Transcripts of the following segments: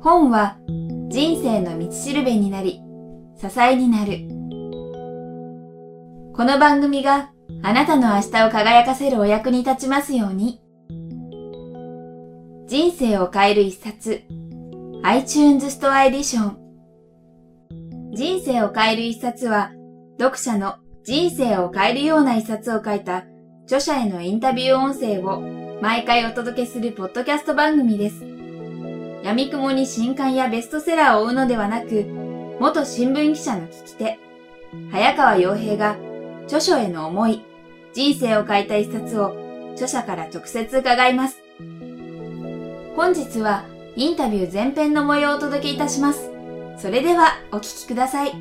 本は人生の道しるべになり、支えになる。この番組があなたの明日を輝かせるお役に立ちますように。人生を変える一冊 iTunes ストアエディション人生を変える一冊は読者の人生を変えるような一冊を書いた著者へのインタビュー音声を毎回お届けするポッドキャスト番組です。闇雲に新刊やベストセラーを追うのではなく、元新聞記者の聞き手、早川洋平が著書への思い、人生を変えた一冊を著者から直接伺います。本日はインタビュー前編の模様をお届けいたします。それではお聞きください。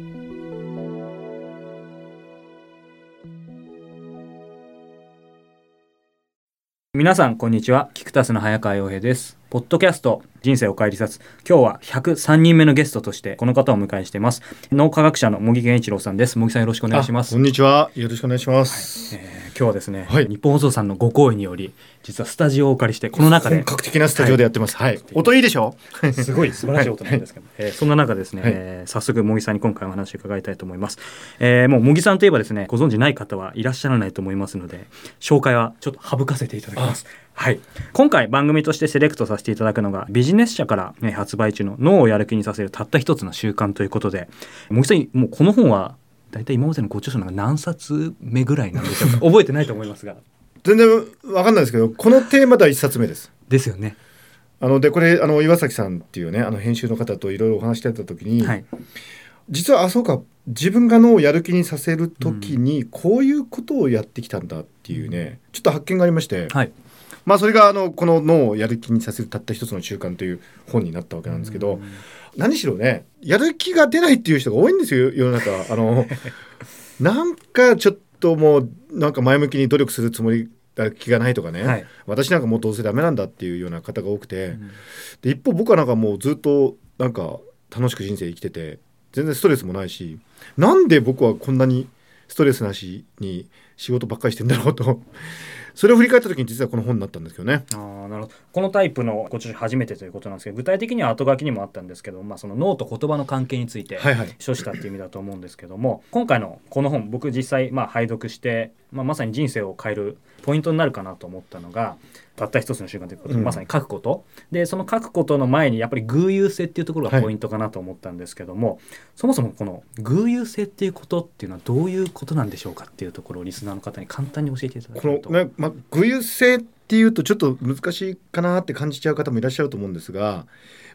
皆さんこんにちは。キクタスの早川洋平です。ポッドキャスト人生を変えりさつ今日は103人目のゲストとしてこの方をお迎えしています。脳科学者の茂木健一郎さんです。茂木さんよろしくお願いします。こんにちは。よろしくお願いします、はい。えー、今日はですね、はい、日本放送さんのご好意により実はスタジオをお借りしてこの中で本格的なスタジオでやってます、はい、はい、音いいでしょ？すごい素晴らしい音なんですけど、はい、えー、そんな中ですね、はい、えー、早速茂木さんに今回お話を伺いたいと思います、えー、もう茂木さんといえばですねご存知ない方はいらっしゃらないと思いますので紹介はちょっと省かせていただきます。はい、今回番組としてセレクトさせていただくのがビジネス社から、ね、発売中の脳をやる気にさせるたった一つの習慣ということでもう一度もうこの本は大体今までのご著書なんか何冊目ぐらいなんでしょうか？覚えてないと思いますが。全然わかんないですけどこのテーマでは一冊目です。ですよね。あのでこれあの岩崎さんっていうねあの編集の方といろいろお話してた時に、はい、実はあそうか。自分が脳をやる気にさせる時にこういうことをやってきたんだっていうね、うん、ちょっと発見がありまして、はい、まあ、それがあのこの脳をやる気にさせるたった一つの習慣という本になったわけなんですけど、何しろねやる気が出ないっていう人が多いんですよ世の中。あの なんかちょっともうなんか前向きに努力するつもり気がないとかね、はい、私なんかもうどうせダメなんだっていうような方が多くて、うん、で一方僕はなんかもうずっとなんか楽しく人生生きてて全然ストレスもないしなんで僕はこんなにストレスなしに仕事ばっかりしてんだろうとそれを振り返った時に実はこの本になったんですけどね。あなるほどこのタイプのご著書初めてということなんですけど具体的には後書きにもあったんですけど、まあ、その脳と言葉の関係について書したっていう意味だと思うんですけども、はいはい、今回のこの本僕実際まあ拝読して、まあ、まさに人生を変えるポイントになるかなと思ったのがたった一つの習慣ということで、うん、まさに書くことでその書くことの前にやっぱり偶有性っていうところがポイントかなと思ったんですけども、はい、そもそもこの偶有性っていうことっていうのはどういうことなんでしょうかっていうところをリスナーの方に簡単に教えていただけると。このねまあ、偶有性っていうとちょっと難しいかなって感じちゃう方もいらっしゃると思うんですが、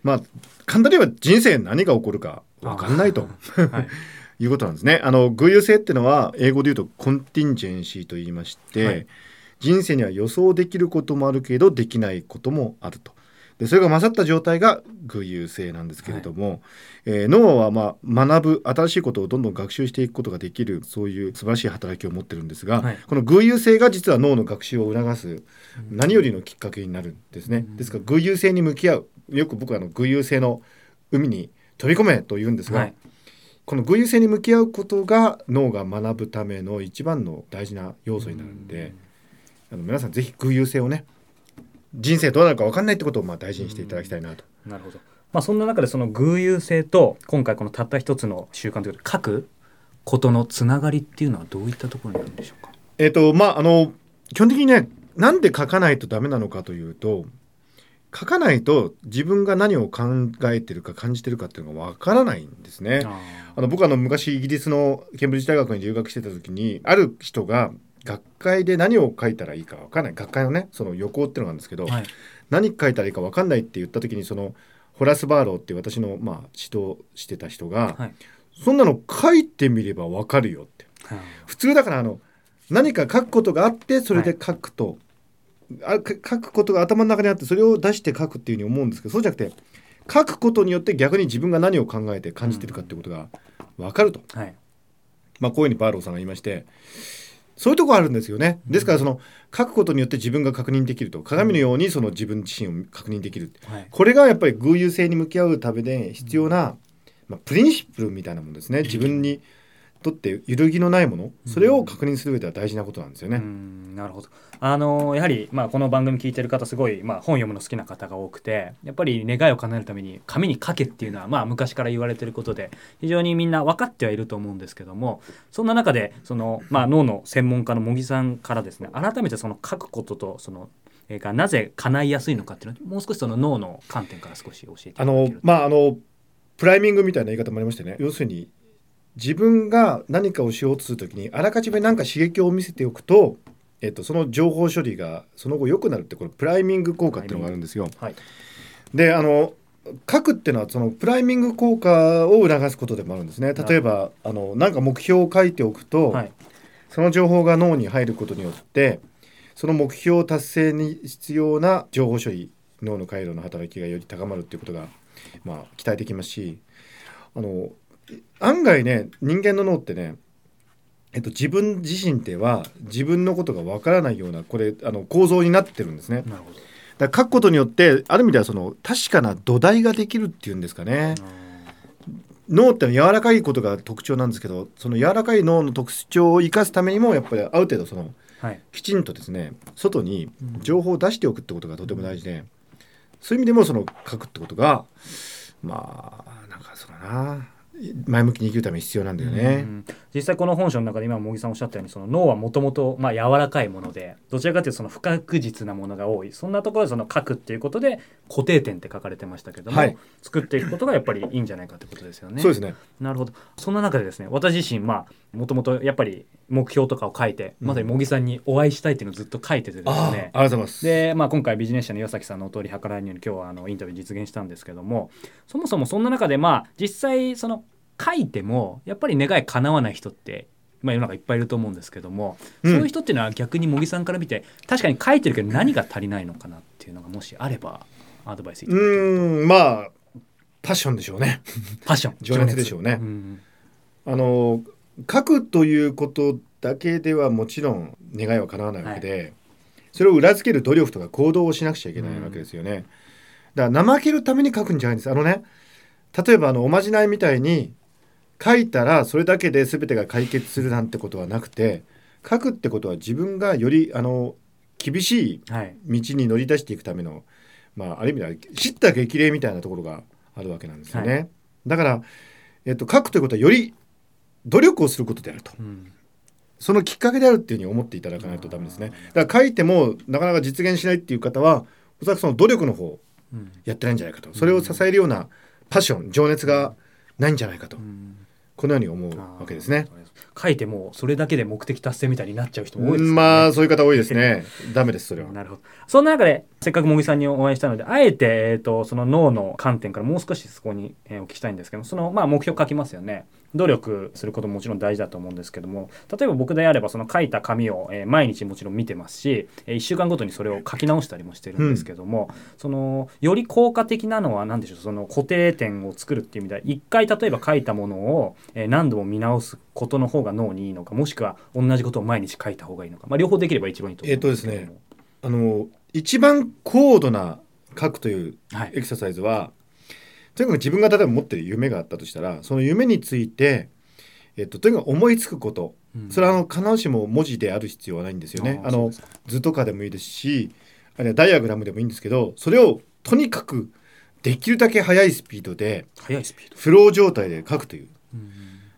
まあ、簡単に言えば人生何が起こるか分かんないと。はいいうことなんですね。あの偶有性っていうのは英語で言うとコンティンジェンシーと言いまして、はい、人生には予想できることもあるけどできないこともあると。でそれが勝った状態が偶有性なんですけれども、はい、えー、脳はまあ学ぶ新しいことをどんどん学習していくことができるそういう素晴らしい働きを持ってるんですが、はい、この偶有性が実は脳の学習を促す何よりのきっかけになるんですね。ですから偶有性に向き合う。よく僕はあの偶有性の海に飛び込めと言うんですが、はい、この偶有性に向き合うことが脳が学ぶための一番の大事な要素になるんで。あの皆さんぜひ偶有性をね人生どうなるか分かんないってことをまあ大事にしていただきたいなと。なるほどまあ、そんな中でその偶有性と今回このたった一つの習慣ということで書くことのつながりっていうのはどういったところにあるんでしょうか？えっ、ー、とまああの基本的にねなんで書かないとダメなのかというと書かないと自分が何を考えてるか感じてるかっていうのがわからないんですね。あの僕はあの昔イギリスのケンブリッジ大学に留学してた時にある人が学会で何を書いたらいいか分かんない。学会のねその予行っていうのがあるんですけど、はい、何書いたらいいか分かんないって言った時にそのホラス・バーローっていう私のまあ指導してた人が、はい、そんなの書いてみれば分かるよって、はい、普通だからあの何か書くことがあってそれで書くと、あ書くことが頭の中にあってそれを出して書くっていうふうに思うんですけどそうじゃなくて書くことによって逆に自分が何を考えて感じてるかっていうことが分かると、うん、まあこういうふうにバーローさんが言いましてそういうとこあるんですよね。ですからその書くことによって自分が確認できると鏡のようにその自分自身を確認できる、はい、これがやっぱり偶有性に向き合うためで必要な、まあ、プリンシプルみたいなもんですね。自分にとって揺るぎのないものそれを確認する上では大事なことなんですよね。なるほど。あのやはり、まあ、この番組聞いてる方すごい、まあ、本読むの好きな方が多くてやっぱり願いを叶えるために紙に書けっていうのは、まあ、昔から言われてることで非常にみんな分かってはいると思うんですけどもそんな中でその、まあ、脳の専門家の茂木さんからですね改めてその書くこととそのがなぜ叶いやすいのかっていうのもう少しその脳の観点から少し教えてあのまああのプライミングみたいな言い方もありましてね要するに自分が何かをしようとするときにあらかじめ何か刺激を見せておくとえっと、その情報処理がその後良くなるってこれプライミング効果っていうのがあるんですよ。はい、であの書くっていうのはそのプライミング効果を促すことでもあるんですね。例えばあのなんか目標を書いておくと、はい、その情報が脳に入ることによってその目標達成に必要な情報処理脳の回路の働きがより高まるっていうことが、まあ、期待できますしあの案外ね人間の脳ってねえっと、自分自身では自分のことがわからないようなこれあの構造になってるんですね。なるほど。だから書くことによってある意味ではその確かな土台ができるっていうんですかね。脳って柔らかいことが特徴なんですけどその柔らかい脳の特徴を生かすためにもやっぱりある程度その、はい、きちんとですね外に情報を出しておくってことがとても大事で、そういう意味でもその書くってことがまあなんかそうだな前向きに生きるために必要なんだよね、実際この本書の中で今茂木さんおっしゃったようにその脳はもともと柔らかいものでどちらかというとその不確実なものが多い。そんなところでその書くっていうことで固定点って書かれてましたけども、はい、作っていくことがやっぱりいいんじゃないかってことですよね。そうですね。なるほど。そんな中でですね私自身まあもともとやっぱり目標とかを書いて、まさに茂木さんにお会いしたいっていうのをずっと書いててですね、ありがとうございます。で、まあ、今回ビジネス社の岩崎さんのお通り計らいによる今日はあのインタビュー実現したんですけどもそもそもそんな中でまあ実際その書いてもやっぱり願い叶わない人ってまあ、世の中いっぱいいると思うんですけども、うん、そういう人っていうのは逆に茂木さんから見て確かに書いてるけど何が足りないのかなっていうのがもしあればアドバイスいただけうんまあパッションでしょうね。パッション。情熱でしょうね、うん、あの書くということだけではもちろん願いは叶わないわけで、はい、それを裏付ける努力とか行動をしなくちゃいけないわけですよね、うん、だから怠けるために書くんじゃないんです。あのね例えばあのおまじないみたいに書いたらそれだけで全てが解決するなんてことはなくて書くってことは自分がよりあの厳しい道に乗り出していくための、はい、まあ、ある意味では知った激励みたいなところがあるわけなんですよね。はい、だから、えっと、書くということはより努力をすることであると。うん。そのきっかけであるっていうふうに思っていただかないとダメですね。だから書いてもなかなか実現しないっていう方はおそらくその努力の方やってないんじゃないかと、それを支えるようなパッション情熱がないんじゃないかと、このように思うわけですね。書いてもそれだけで目的達成みたいになっちゃう人も多いですね。まあそういう方多いですね。ダメですそれは。なるほど。そんな中でせっかく茂木さんにお会いしたのであえてえっ、ー、とその脳の観点からもう少しそこに、えー、お聞きしたいんですけどそのまあ目標書きますよね。努力することももちろん大事だと思うんですけども例えば僕であればその書いた紙を、えー、毎日もちろん見てますし、えー、1週間ごとにそれを書き直したりもしてるんですけども、うん、そのより効果的なのは何でしょう？その固定点を作るっていう意味では一回例えば書いたものを、えー、何度も見直すことの方が脳にいいのかもしくは同じことを毎日書いた方がいいのか、まあ、両方できれば一番いいと思うんですけども。えー、とですねあの一番高度な書くというエクササイズは、はい、とにかく自分が例えば持ってる夢があったとしたらその夢についてえっと、とにかく思いつくこと、うん、それはあの必ずしも文字である必要はないんですよね。あの図とかでもいいですしあるいはダイアグラムでもいいんですけどそれをとにかくできるだけ速いスピードでフロー状態で書くという。うん、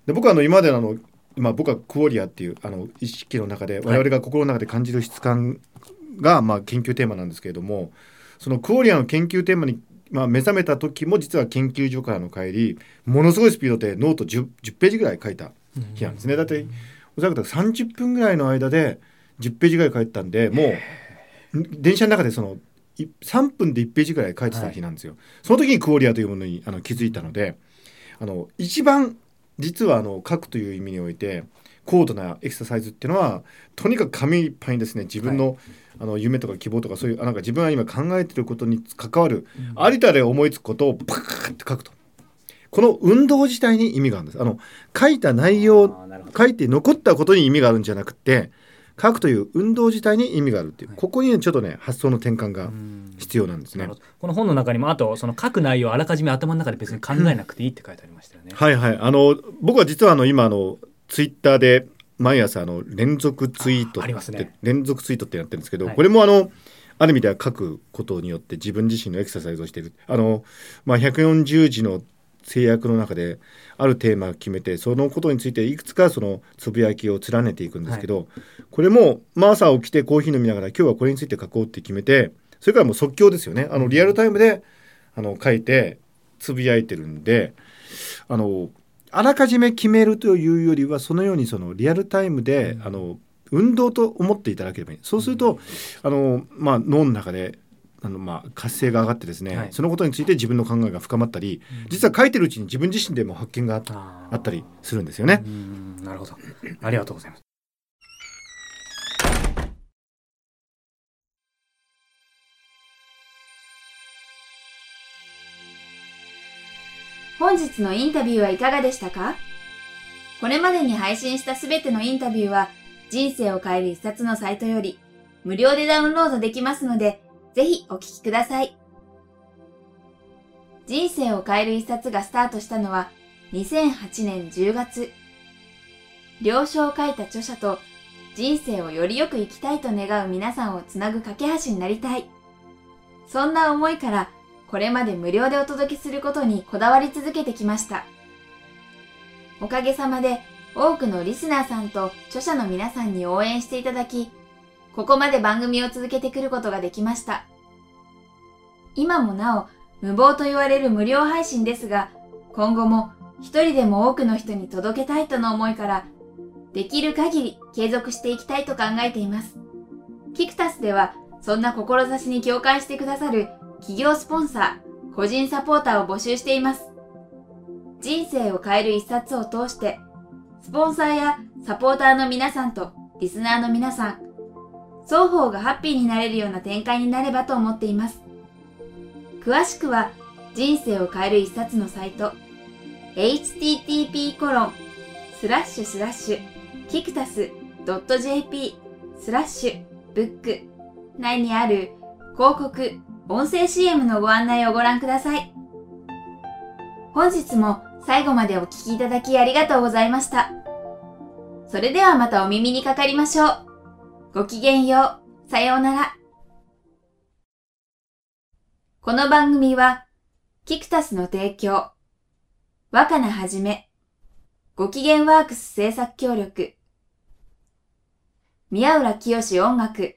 で僕はあの今までのあの今僕はクオリアっていうあの意識の中で我々が心の中で感じる質感がまあ研究テーマなんですけれどもそのクオリアの研究テーマにまあ、目覚めた時も実は研究所からの帰りものすごいスピードでノート 10, 10ページぐらい書いた日なんですね。だっておそらく30分ぐらいの間で10ページぐらい書いてたんでもう電車の中でその3分で1ページぐらい書いてた日なんですよ。はい、その時にクオリアというものにあの気づいたのであの一番実はあの書くという意味において高度なエクササイズっていうのはとにかく紙いっぱいにですね。自分の、はい。あの夢とか希望とかそういうなんか自分が今考えてることに関わる、うん、ありとあれ思いつくことをパーって書くと。この運動自体に意味があるんです。あの書いた内容書いて残ったことに意味があるんじゃなくて書くという運動自体に意味があるっていう、はい、ここに、ね、ちょっとね発想の転換が必要なんですね。この本の中にもあとその書く内容をあらかじめ頭の中で別に考えなくていいって書いてありましたよね。はいはい。あの僕は実はあの今あのツイッターで毎朝あの連続ツイートって、ね、連続ツイートってやってるんですけど、はい、これもあのある意味では書くことによって自分自身のエクササイズをしている。あの、まあ、140字の制約の中であるテーマを決めてそのことについていくつかそのつぶやきを連ねていくんですけど、はい、これも、まあ、朝起きてコーヒー飲みながら今日はこれについて書こうって決めてそれからもう即興ですよね。あのリアルタイムであの書いてつぶやいてるんであのあらかじめ決めるというよりはそのようにそのリアルタイムで、あの運動と思っていただければいい。そうするとあの、まあ、脳の中であのまあ活性が上がってですね、はい、そのことについて自分の考えが深まったり、うん、実は書いてるうちに自分自身でも発見があったりするんですよね。なるほど。ありがとうございます。本日のインタビューはいかがでしたか？これまでに配信したすべてのインタビューは人生を変える一冊のサイトより無料でダウンロードできますので、ぜひお聞きください。人生を変える一冊がスタートしたのは2008年10月。了承を書いた著者と人生をよりよく生きたいと願う皆さんをつなぐ架け橋になりたい。そんな思いからこれまで無料でお届けすることにこだわり続けてきました。おかげさまで多くのリスナーさんと著者の皆さんに応援していただき、ここまで番組を続けてくることができました。今もなお無謀と言われる無料配信ですが、今後も一人でも多くの人に届けたいとの思いから、できる限り継続していきたいと考えています。キクタスでは、そんな志に共感してくださる企業スポンサー、個人サポーターを募集しています。人生を変える一冊を通して、スポンサーやサポーターの皆さんとリスナーの皆さん、双方がハッピーになれるような展開になればと思っています。詳しくは、人生を変える一冊のサイト、http コロンスラッシュスラッシュキクタス .jp スラッシュブック内にある広告音声 CM のご案内をご覧ください。本日も最後までお聴きいただきありがとうございました。それではまたお耳にかかりましょう。ごきげんよう。さようなら。この番組は、キクタスの提供、若菜はじめ、ごきげんワークス制作協力、宮浦清志音楽、